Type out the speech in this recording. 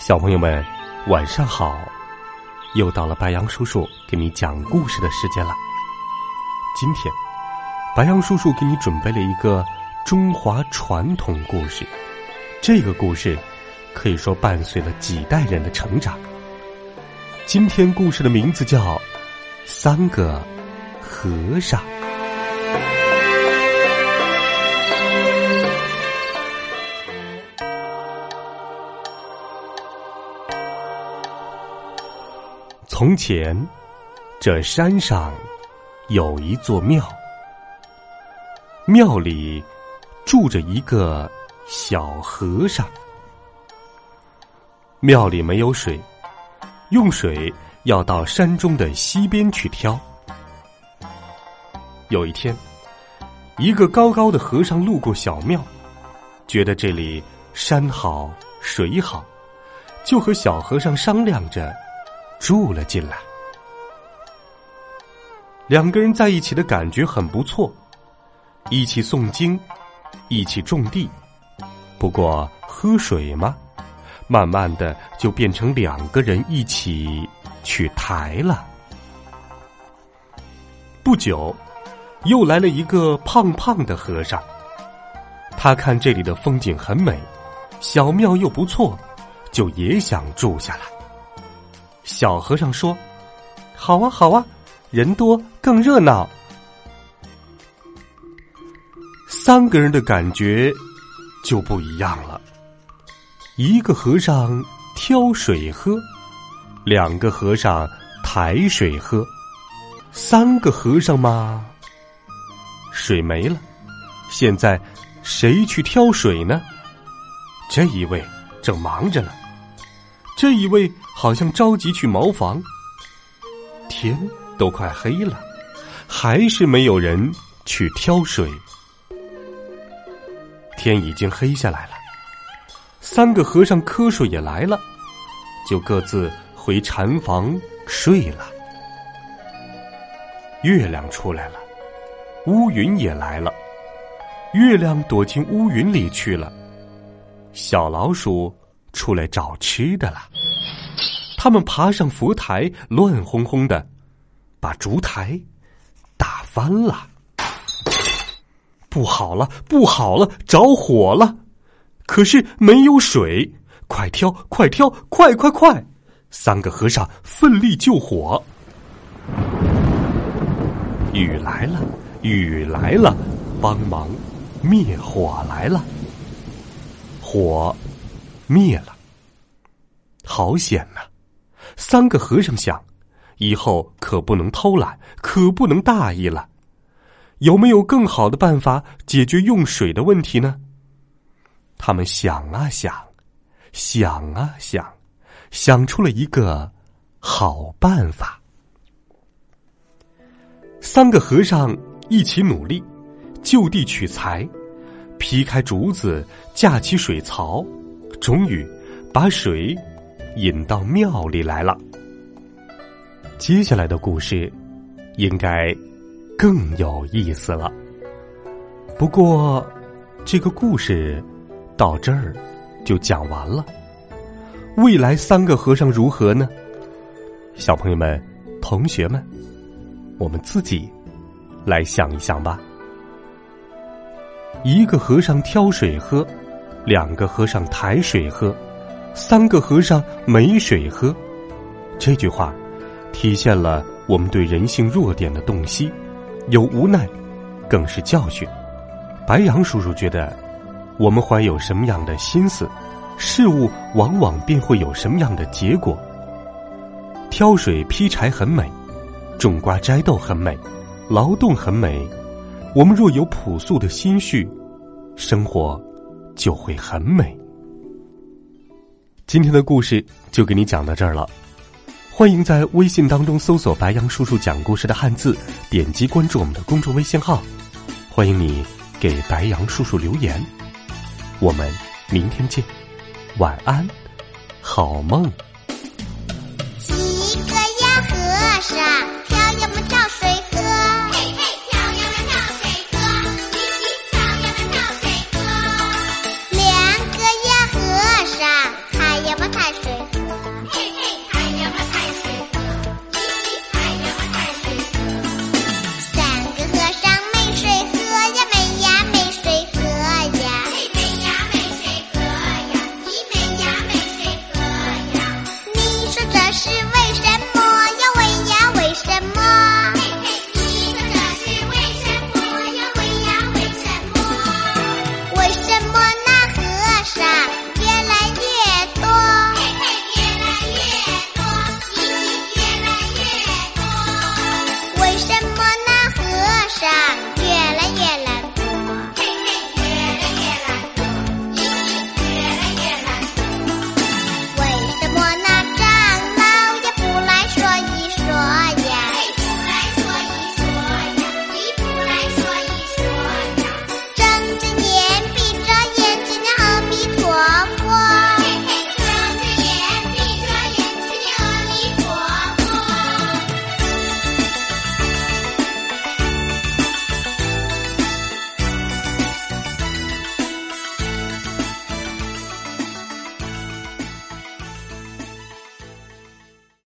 小朋友们，晚上好！又到了白羊叔叔给你讲故事的时间了。今天，白羊叔叔给你准备了一个中华传统故事。这个故事可以说伴随了几代人的成长。今天故事的名字叫《三个和尚》。从前，这山上有一座庙，庙里住着一个小和尚。庙里没有水，用水要到山中的溪边去挑。有一天，一个高高的和尚路过小庙，觉得这里山好水好，就和小和尚商量着。住了进来，两个人在一起的感觉很不错，一起诵经，一起种地。不过喝水嘛，慢慢的就变成两个人一起去抬了。不久，又来了一个胖胖的和尚，他看这里的风景很美，小庙又不错，就也想住下来。小和尚说：“好啊，好啊，人多更热闹。”三个人的感觉就不一样了。一个和尚挑水喝，两个和尚抬水喝，三个和尚嘛，水没了。现在谁去挑水呢？这一位正忙着呢。这一位好像着急去茅房，天都快黑了，还是没有人去挑水。天已经黑下来了，三个和尚瞌睡也来了，就各自回禅房睡了。月亮出来了，乌云也来了，月亮躲进乌云里去了，小老鼠。出来找吃的了，他们爬上佛台，乱哄哄的，把烛台打翻了。不好了，不好了，着火了！可是没有水，快挑，快挑，快快快！三个和尚奋力救火。雨来了，雨来了，帮忙灭火来了，火。灭了，好险呐！三个和尚想，以后可不能偷懒，可不能大意了。有没有更好的办法解决用水的问题呢？他们想啊想，想啊想，想出了一个好办法。三个和尚一起努力，就地取材，劈开竹子，架起水槽。终于，把水引到庙里来了。接下来的故事应该更有意思了。不过，这个故事到这儿就讲完了。未来三个和尚如何呢？小朋友们、同学们，我们自己来想一想吧。一个和尚挑水喝。两个和尚抬水喝，三个和尚没水喝。这句话体现了我们对人性弱点的洞悉，有无奈，更是教训。白杨叔叔觉得，我们怀有什么样的心思，事物往往便会有什么样的结果。挑水劈柴很美，种瓜摘豆很美，劳动很美。我们若有朴素的心绪，生活。就会很美。今天的故事就给你讲到这儿了。欢迎在微信当中搜索“白杨叔叔讲故事”的汉字，点击关注我们的公众微信号。欢迎你给白杨叔叔留言。我们明天见，晚安，好梦。沙